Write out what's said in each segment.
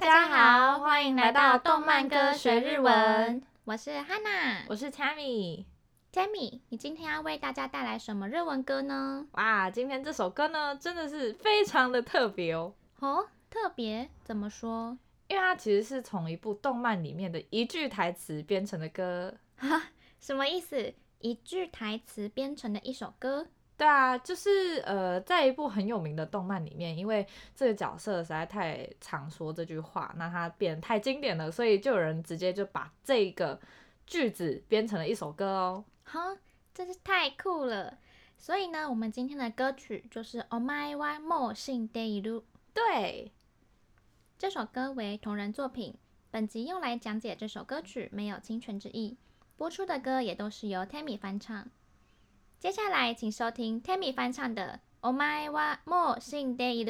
大家好，欢迎来到动漫歌学日文。我是 Hana，我是 Tammy。Tammy，你今天要为大家带来什么日文歌呢？哇，今天这首歌呢，真的是非常的特别哦。哦，特别？怎么说？因为它其实是从一部动漫里面的一句台词编成的歌。哈，什么意思？一句台词编成的一首歌？对啊，就是呃，在一部很有名的动漫里面，因为这个角色实在太常说这句话，那它变得太经典了，所以就有人直接就把这个句子编成了一首歌哦。哈，真是太酷了！所以呢，我们今天的歌曲就是《お前はもう死んでいる》。对，这首歌为同人作品，本集用来讲解这首歌曲没有侵权之意，播出的歌也都是由 Tammy 翻唱。 接下来请收听 Tammy 翻唱的《Omae wa Mo Shin Dayu》。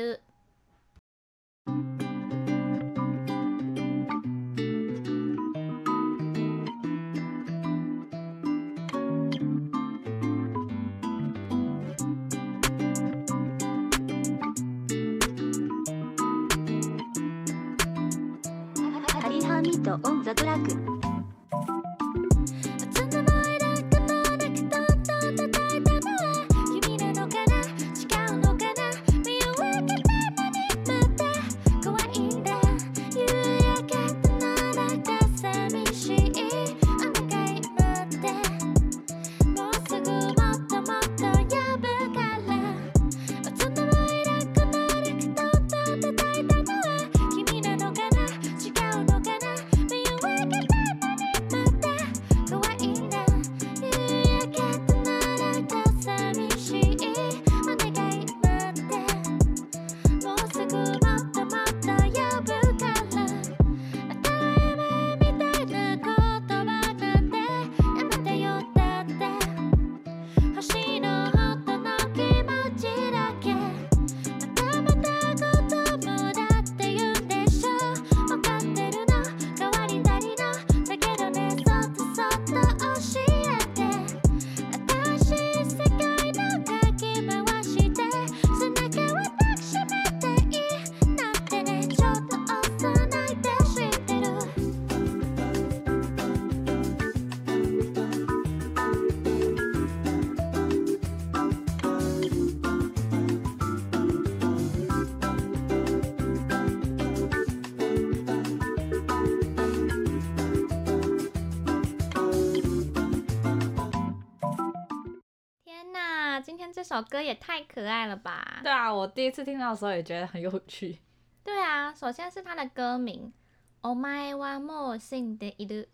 首歌也太可爱了吧！对啊，我第一次听到的时候也觉得很有趣。对啊，首先是它的歌名“お前はもう死んでいる”，“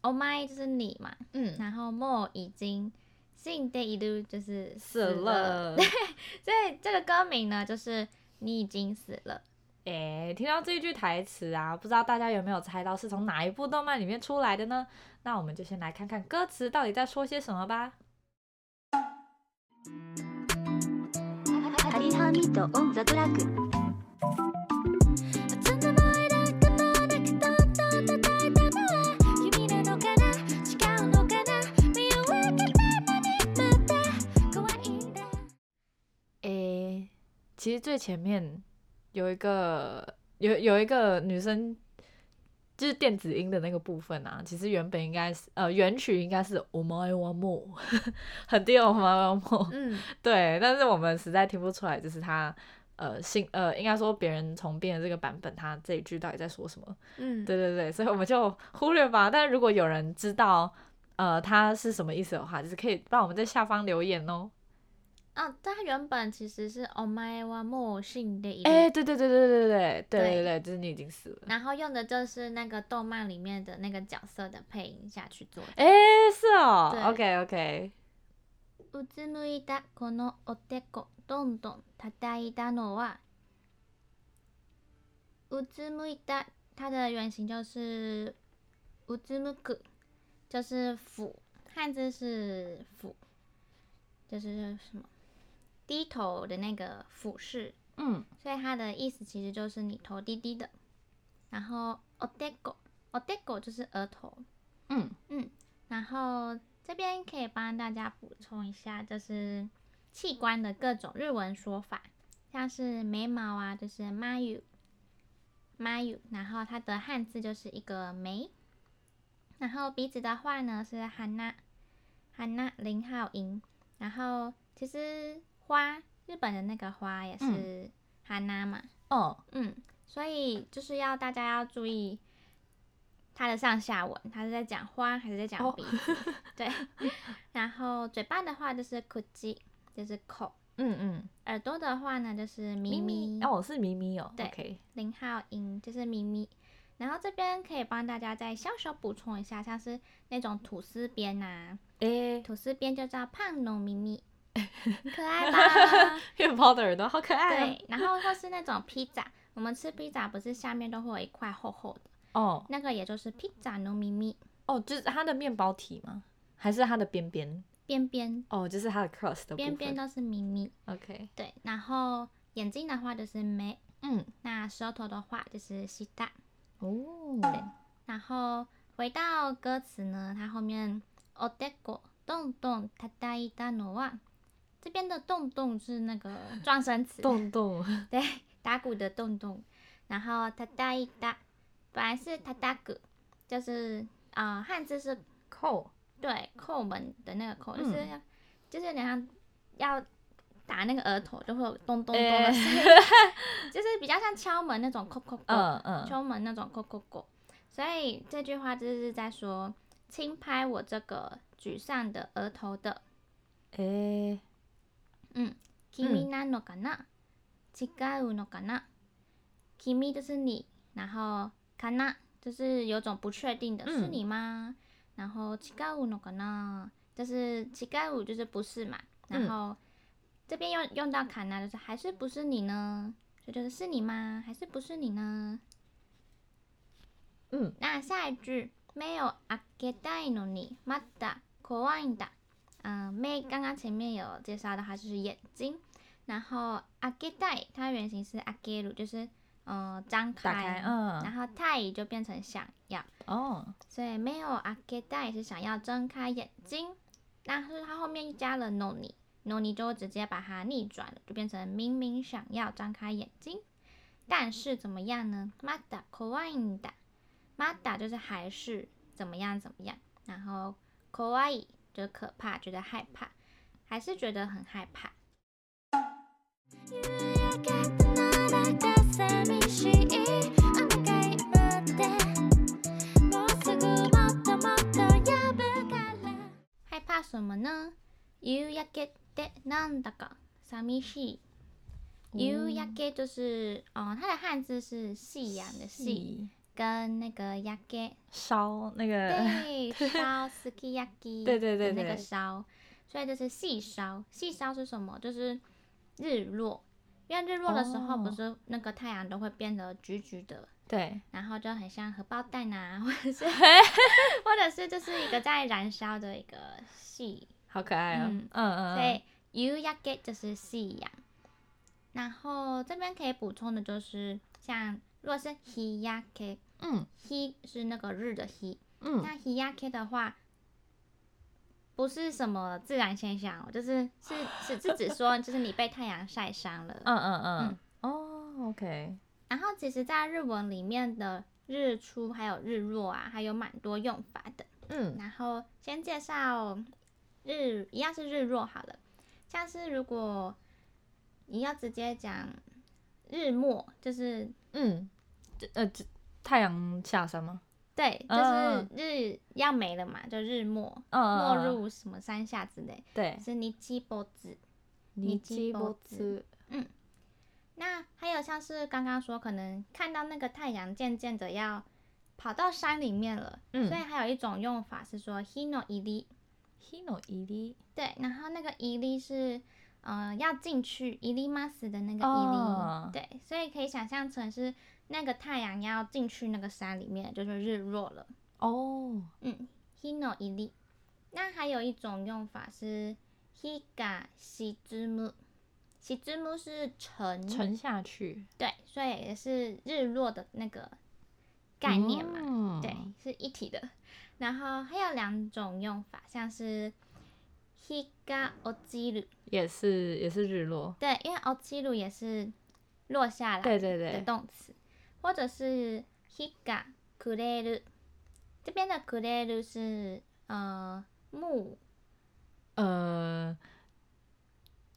お前”就是你嘛，嗯，然后“もう”已经“死んでいる”就是死了。对，所以这个歌名呢，就是你已经死了。诶，听到这一句台词啊，不知道大家有没有猜到是从哪一部动漫里面出来的呢？那我们就先来看看歌词到底在说些什么吧。 诶，其实最前面有一个有有一个女生。就是电子音的那个部分啊，其实原本应该是呃原曲应该是お前はもう很低，お前はもう嗯，对，但是我们实在听不出来，就是他呃新呃应该说别人重编的这个版本，他这一句到底在说什么？嗯，对对对，所以我们就忽略吧。但是如果有人知道呃他是什么意思的话，就是可以帮我们在下方留言哦。 啊，它原本其实是お前はもう死んでいる。哎，对对对对对对对对对对，就是你已经死了。然后用的就是那个动漫里面的那个角色的配音下去做的。哎，是哦。OK OK。うつむいたこのおでこどんどん叩いたのは。うつむいた，它的原型就是うつむく，就是俯，汉字是俯，就是什么？ 低头的那个俯视，嗯，所以它的意思其实就是你头低低的。然后おでこ，おでこ就是额头，嗯嗯。然后这边可以帮大家补充一下，就是器官的各种日文说法，像是眉毛啊，就是眉 眉，然后它的汉字就是一个眉。然后鼻子的话呢是鼻，鼻零号音。然后其实 花，日本的那个花也是哈娜嘛。哦，嗯，所以就是要大家要注意它的上下文，它是在讲花还是在讲鼻子？哦、对。然后嘴巴的话就是口，就是口。嗯嗯。耳朵的话呢就是咪咪。哦，是咪咪哦。对。零号音就是咪咪。然后这边可以帮大家再小小补充一下，像是那种吐司边呐、啊，诶、欸，吐司边就叫胖农咪咪，可爱吧？面包的耳朵好可爱、哦。对，然后或是那种披萨，我们吃披萨不是下面都会有一块厚厚的哦，那个也就是披萨农咪咪。哦，就是它的面包体吗？还是它的边边？边边。哦，就是它的 crust 的边边都是咪咪。OK。对，然后眼睛的话就是目，嗯，那舌头的话就是舌。哦，对，然后回到歌词呢，它后面おでこどんどん叩いたのは， 这边的洞洞是那个状声词，洞洞，对，打鼓的洞洞，然后叩いた本来是叩く，就是啊、呃，汉字是叩，对，叩门的那个叩，就是要、嗯、就是你像要打那个额头，就会有咚咚咚的声音。欸就是比较像敲门那种叩叩叩，嗯嗯，敲门那种叩叩叩，所以这句话就是在说轻拍我这个沮丧的额头的。诶、欸， 嗯，君なのかな？违うのかな？君就是你，然后かな就是有种不确定的，是你吗？嗯、然后违うのかな？就是违う就是不是嘛？然后、嗯、这边用用到かな就是还是不是你呢？这就，就是是你吗？还是不是你呢？嗯，那下一句没有开けたいのにまだ怖いんだ。 嗯，目刚刚前面有介绍的话就是眼睛，然后开けたい它原型是开ける，就是嗯张开，开，嗯，然后たい就变成想要哦，所以没有开けたい是想要睁开眼睛，但是它后面加了のに。然后你就直接把它逆转了，就变成明明想要张开眼睛，但是怎么样呢？まだ怖いんだ，まだ就是还是怎么样怎么样，然后怖 い就是可怕，觉得害怕，还是觉得很害怕。害怕什么呢？夕焼けでなんだか寂しい。夕焼け就是，哦，它的汉字是夕阳的夕， 跟那个焼け烧那个对烧すき焼き对对对那个烧，所以就是细烧。细烧是什么？就是日落，因为日落的时候不是那个太阳都会变得橘橘的，对，然后就很像荷包蛋啊，或者是或者是就是一个在燃烧的一个细。好可爱哦，嗯嗯嗯，所以夕焼け就是夕阳，然后这边可以补充的就是，像如果是日焼け， 嗯，日是那个日的 he，，嗯，那 heyake 的话，不是什么自然现象，就是是是是指说，就是你被太阳晒伤了，嗯嗯嗯，哦，OK，然后其实，在日文里面的日出还有日落啊，还有蛮多用法的，嗯，然后先介绍。日一样是日落好了，像是如果你要直接讲日末，就是嗯，呃，太阳下山吗？对，就是日要没了嘛，就日没，没入什么山下之类。对，是尼基波子，尼基波子。嗯，那还有像是刚刚说，可能看到那个太阳渐渐的要跑到山里面了，嗯，所以还有一种用法是说日の入り。hino 伊利，对，然后那个伊利是，呃，要进去伊利马斯的那个伊利，oh. 对，所以可以想象成是那个太阳要进去那个山里面，就是日落了。哦，oh. 嗯，hino 伊利，那还有一种用法是 higa 西之木，西之木是沉沉下去，对，所以也是日落的那个概念嘛，oh. 对，是一体的。然后还有两种用法，像是日が落ちる，也是也是日落。对，因为落ちる也是落下来，对对对的动词。 或者是日が暮れる，这边的暮れる是呃木，呃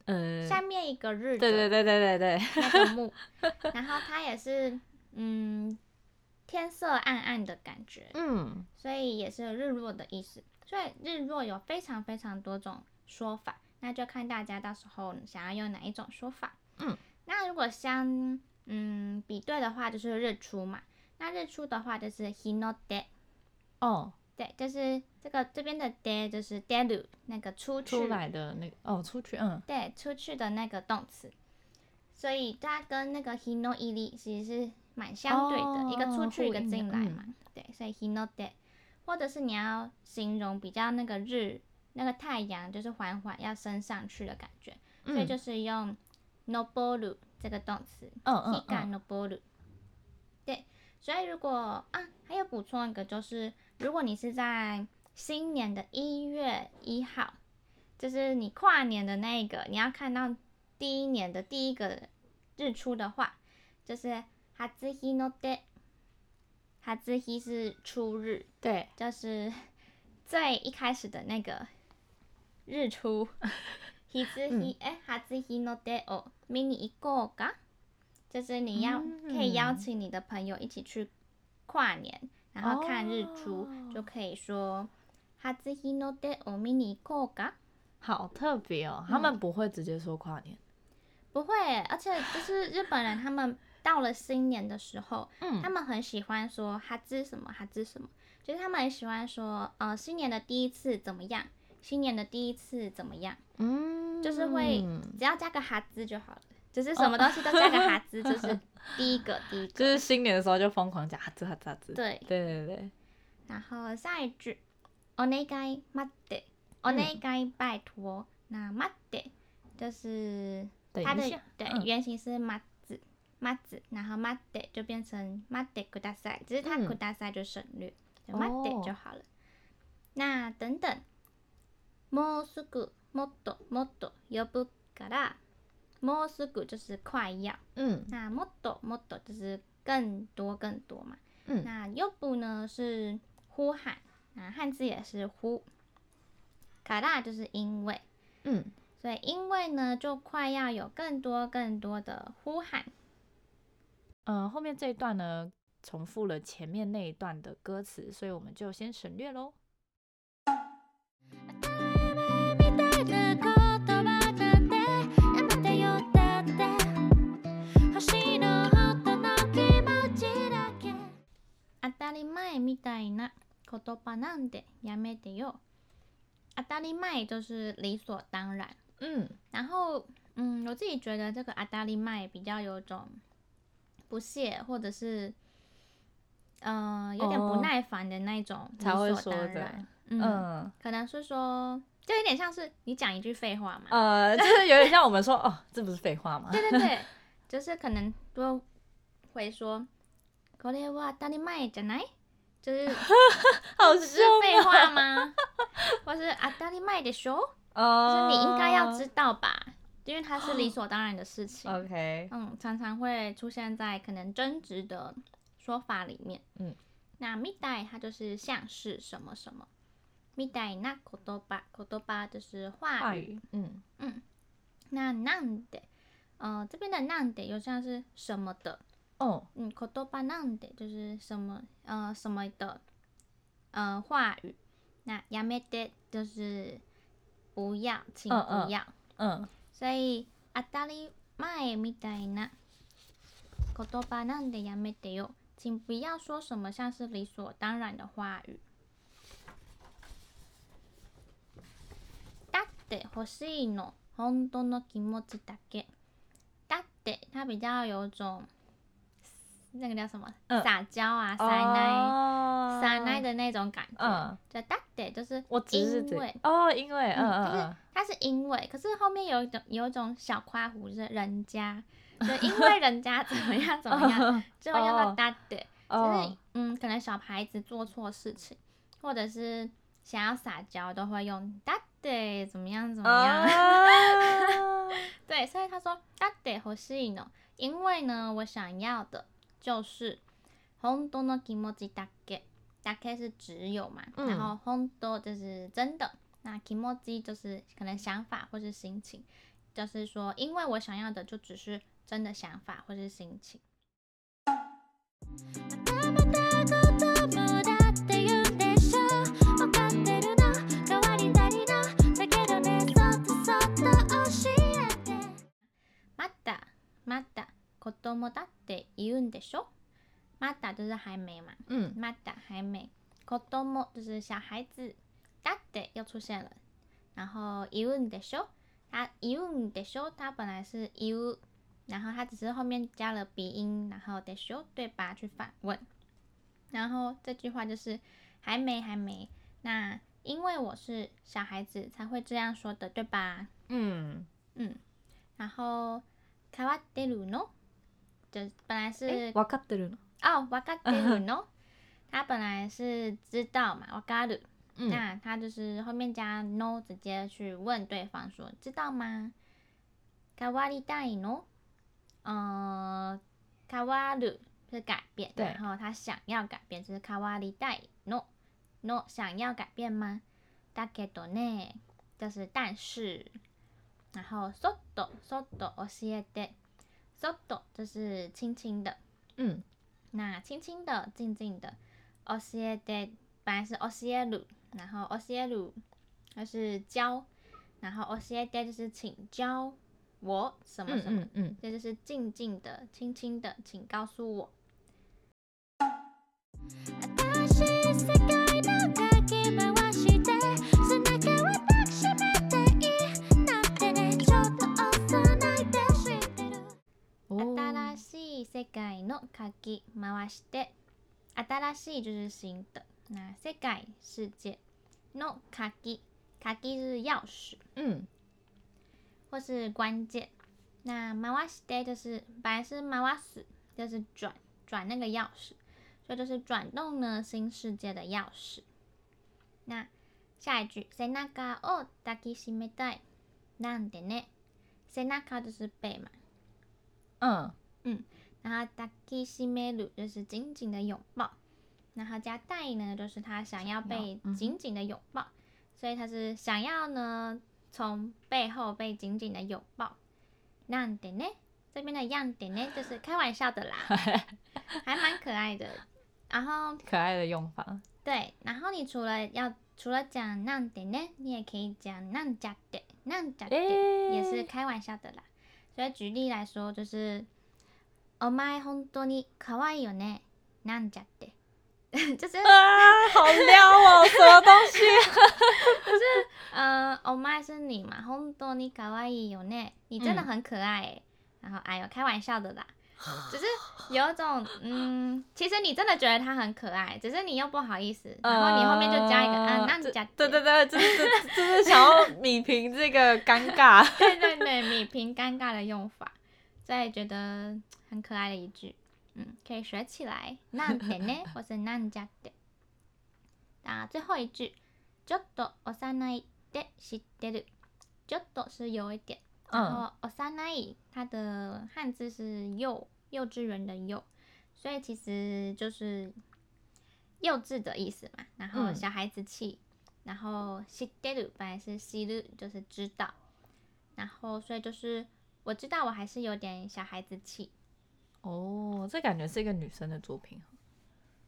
呃，下面一个日，对对对对对对，那个木，然后它也是嗯天色暗暗的感觉，嗯，所以也是日落的意思。所以日落有非常非常多种说法，那就看大家到时候想要用哪一种说法。嗯，那如果相 嗯比对的话，就是日出嘛。那日出的话就是日の出。哦，对，就是这个这边的出就是出る那个出去出来的那个哦，出去嗯，对，出去的那个动词。所以它跟那个日の入り其实是蛮相对的，哦、一个出去一个进来嘛。嗯、对，所以日の出。或者是你要形容比较那个日那个太阳就是缓缓要升上去的感觉，嗯、所以就是用 noboru 这个动词，嗯嗯嗯，日が升る。对，所以如果啊还有补充一个就是，如果你是在新年的一月一号，就是你跨年的那个，你要看到第一年的第一个日出的话，就是初日の出。它之一是初日，对，就是最一开始的那个日出。 日之一，哎，初日の出を见に行こうか？就是你要可以邀请你的朋友一起去跨年，然后看日出，就可以说初日の出を见に行こうか？好特别哦，他们不会直接说跨年，不会，而且就是日本人他们。到了新年的时候，嗯，他们很喜欢说“哈兹什么哈兹什么”，就是他们很喜欢说，呃，新年的第一次怎么样？ 新年的第一次怎么样？嗯，就是会只要加个哈兹就好了，就是什么东西都加个哈兹，就是第一个第一个，就是新年的时候就疯狂加哈兹哈兹哈兹。对对对对。然后下一句，お愿い待って，お愿い拜托，那待って就是它的对原型是待。待つ，然后待って就变成待ってください，只是它ください就省略，就待って就好了。那等等， もうすぐもっともっと呼ぶから，もうすぐ就是快要，嗯，那もっともっと就是更多更多嘛，嗯，那呼ぶ呢是呼喊，那汉字也是呼，から就是因为，嗯，所以因为呢就快要有更多更多的呼喊。嗯、呃，后面这一段呢，重复了前面那一段的歌词，所以我们就先省略喽。 たり前みたいな言叶なんてやめてよ。当たり前就是理所当然。嗯，然后嗯，我自己觉得这个当たり前比较有种。不屑，或者是，嗯、呃，有点不耐烦的那种理所当然，嗯，嗯，可能是说，就有点像是你讲一句废话嘛，呃，就是有点像我们说，哦，这不是废话吗？对对对，就是可能都会说， これは当たり前じゃない？就是，好是废话吗？或是当たり前でしょ？就是你应该要知道吧。因为它是理所当然的事情，OK，嗯，常常会出现在可能争执的说法里面，嗯，那みたい它就是像是什么什么，みたいな言叶，言叶就是话语，话语嗯嗯，那なんで，呃，这边的なんで又像是什么的， 哦，嗯，言叶なんで就是什么，呃，什么的，呃，话语，那やめて就是不要，请不要，嗯。嗯所以当たり前みたいな言叶なんでやめてよ，请不要说什么像是理所当然的话语。だって欲しいの本当の気持ちだけ。だって它比较有种 那个叫什么、嗯、撒娇啊，撒奶撒奶的那种感觉。嗯，就だって就是我只是因为哦，因为嗯嗯嗯。它是因为，可是后面有一种有一种小夸胡，就是人家，就因为人家怎么样怎么样，就用到だって，就是嗯，可能小孩子做错事情，或者是想要撒娇，都会用だって怎么样怎么样。对，所以他说だって欲しいの，因为呢，我想要的 就是本当の気持ちだけ，だけ是只有嘛，嗯、然后本当就是真的，那気持ち就是可能想法或是心情，就是说因为我想要的就只是真的想法或是心情。まだ子供だっ て言うんでしょ？まだ就是还没嘛，嗯，まだ还没，子供就是小孩子，だって又出现了，然后言うんでしょ？它言うんでしょ？它本来是言う，然后它只是后面加了鼻音，然后でしょ？对吧？去反问，然后这句话就是还没还没，那因为我是小孩子才会这样说的，对吧？嗯嗯，然后。変わってるの？ 就本来是わかってるの？哦，わかってるの？他本来是知道嘛，わかる。嗯、那他就是后面加 no，直接去问对方说知道吗？変わりたいの？呃，変わる是改变，对然后他想要改变，就是変わりたいの？no 想要改变吗？だけどね，就是但是。然后そっとそっと教えて， そっと就是轻轻的，嗯，那轻轻的、静静的，教えて本来是教える，然后教える就是教，然后教えて就是请教我什么什么，嗯，嗯，这就是静静的、轻轻的，请告诉我。 世界のかき回して，新しい就是新的。那世界世界のかき，かき是钥匙，嗯，或是关键。那回して就是本来是回す，就是转转那个钥匙，所以就是转动呢新世界的钥匙。那下一句，背中を抱きしめたい，なんでね？背中就是背嘛，嗯嗯。然后抱きしめる就是紧紧的拥抱，然后加たい呢，就是他想要被紧紧的拥抱，嗯、所以他是想要呢从背后被紧紧的拥抱。なんでね？这边的样でね就是开玩笑的啦，还蛮可爱的。然后可爱的用法。对，然后你除了要除了讲なんでね，你也可以讲なんじゃって，なんじゃって也是开玩笑的啦。所以举例来说就是。 お前本当に可爱いよね，なんじゃって，就是啊，好撩哦，什么东西？就是，呃，お前是你嘛，本当に可爱いよね，你真的很可爱，嗯、然后哎呦，开玩笑的啦，只是有一种，嗯，其实你真的觉得他很可爱，只是你又不好意思，然后你后面就加一个啊，なんじゃって，对对对，就是就是想要弭平这个尴尬，对对对，弭平尴尬的用法，所以觉得。 很可爱的一句，嗯，可以学起来。なんでね，或是なんじゃって。啊，最后一句，ちょっと幼いって知ってる。ちょっと是有一点，然后幼い它的汉字是幼，幼稚园的幼，所以其实就是幼稚的意思嘛。然后小孩子气，然后知ってる本来是知る，就是知道，然后所以就是我知道我还是有点小孩子气。 哦，这感觉是一个女生的作品，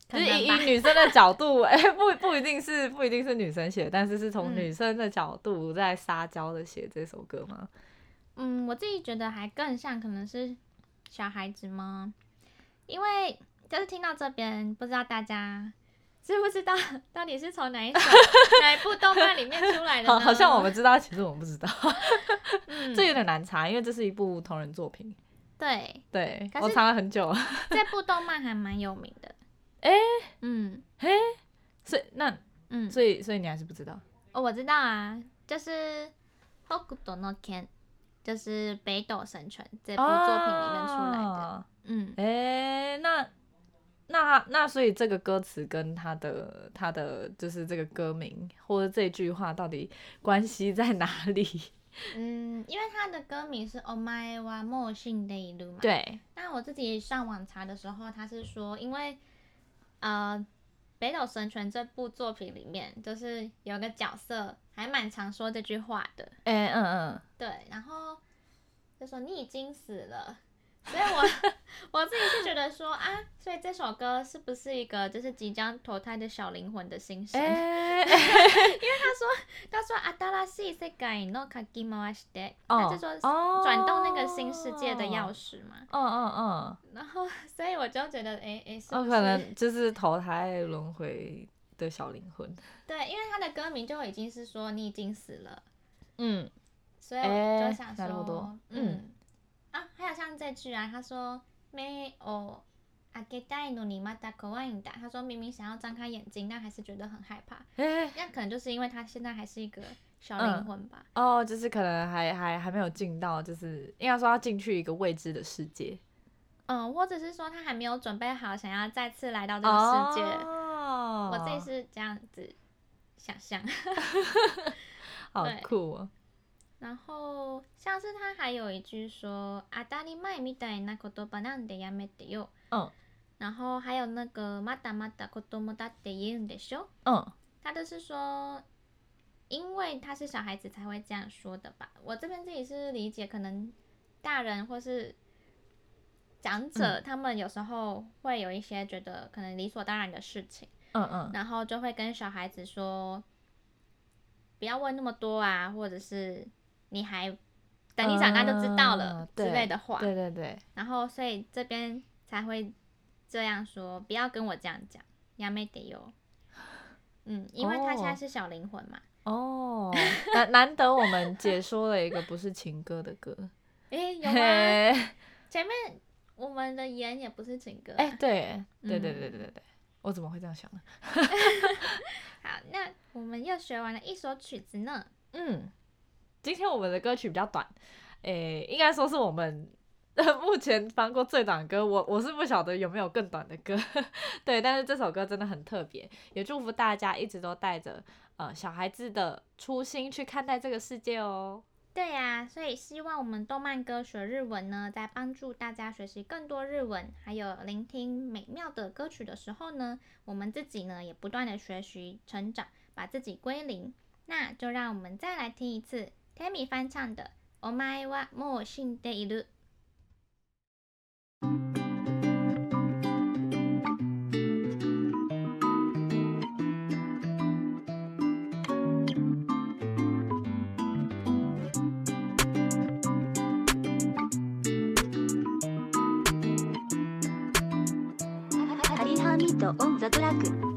就是以以女生的角度，哎、欸，不不一定是不一定是女生写，但是是从女生的角度在撒娇的写这首歌吗？嗯，我自己觉得还更像可能是小孩子吗？因为就是听到这边，不知道大家知不知道到底是从哪一首哪一部动漫里面出来的好？好像我们知道，其实我们不知道，嗯、这有点难查，因为这是一部同人作品。对对，我藏了很久。这部动漫还蛮有名的。哎、欸，嗯，嘿，所以那，嗯，所以所以你还是不知道？哦，我知道啊，就是《北斗の拳》，就是《北斗神拳》这部作品里面出来的。哦、嗯，哎、欸，那那那所以这个歌词跟他的他的就是这个歌名或者这句话到底关系在哪里？嗯，因为他的歌名是 Oh My One mou shindeiru 嘛。对。那我自己上网查的时候，他是说，因为呃，《北斗神拳》这部作品里面，就是有个角色还蛮常说这句话的。哎、欸，嗯嗯。对，然后就说你已经死了。所以我我自己是觉得说啊，所以这首歌是不是一个就是即将投胎的小灵魂的心声？欸、因为他说他说阿达拉西世界の键回して，他就说转动那个新世界的钥匙嘛。嗯嗯嗯。然后所以我就觉得哎哎，是不是可能就是投胎轮回的小灵魂？对，因为他的歌名就已经是说你已经死了。嗯。所以我就想说，嗯。嗯 啊，还有像这句啊，他说没哦，开けたいのにまた怖いんだ。他说明明想要张开眼睛，但还是觉得很害怕。欸、那可能就是因为他现在还是一个小灵魂吧、嗯。哦，就是可能还还还没有进到，就是应该说要进去一个未知的世界。嗯，或者是说他还没有准备好，想要再次来到这个世界。哦，我自己是这样子想象。好酷哦。 然后像是他还有一句说“あたりまえみたいな言叶なんでやめてよ”，嗯，然后还有那个“まだまだ子供だって言うんでしょ”，嗯，他都是说，因为他是小孩子才会这样说的吧？我这边自己是理解，可能大人或是长者，他们有时候会有一些觉得可能理所当然的事情，嗯嗯，然后就会跟小孩子说，不要问那么多啊，或者是。 你还等你长大就知道了之类的话，对对对。然后所以这边才会这样说，不要跟我这样讲，やめてよ。嗯，因为他现在是小灵魂嘛。哦，难难得我们解说了一个不是情歌的歌。诶，有吗？前面我们的言也不是情歌。哎，对，对对对对对对，我怎么会这样想呢？好，那我们又学完了一首曲子呢。嗯。 今天我们的歌曲比较短，诶、应该说是我们 目前翻过最短的歌。我我是不晓得有没有更短的歌，对，但是这首歌真的很特别，也祝福大家一直都带着呃小孩子的初心去看待这个世界哦。对呀、所以希望我们动漫歌学日文呢，在帮助大家学习更多日文，还有聆听美妙的歌曲的时候呢，我们自己呢也不断的学习成长，把自己归零。那就让我们再来听一次。Temi 翻唱的《お前はもう死んでいる》。ハリハミとオンザトラック。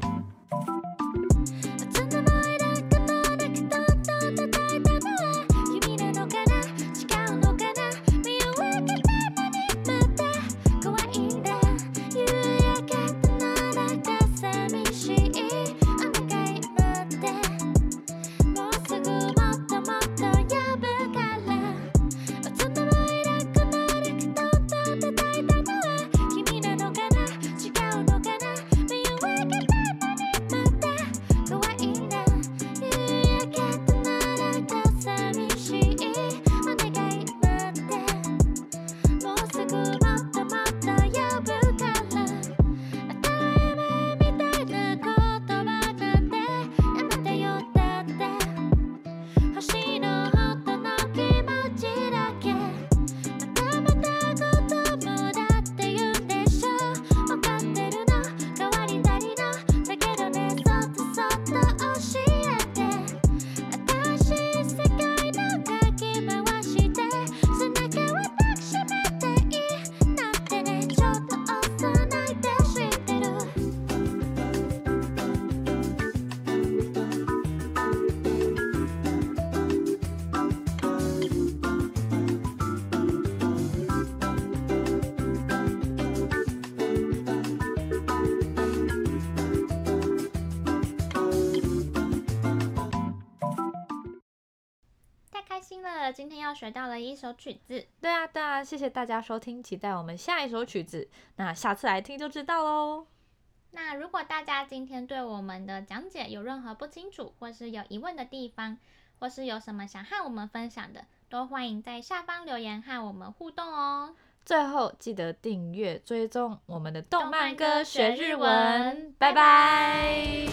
今天要学到了一首曲子，对啊，对啊，谢谢大家收听，期待我们下一首曲子，那下次来听就知道喽。那如果大家今天对我们的讲解有任何不清楚或是有疑问的地方，或是有什么想和我们分享的，都欢迎在下方留言和我们互动哦。最后记得订阅追踪我们的动漫歌学日文，拜拜。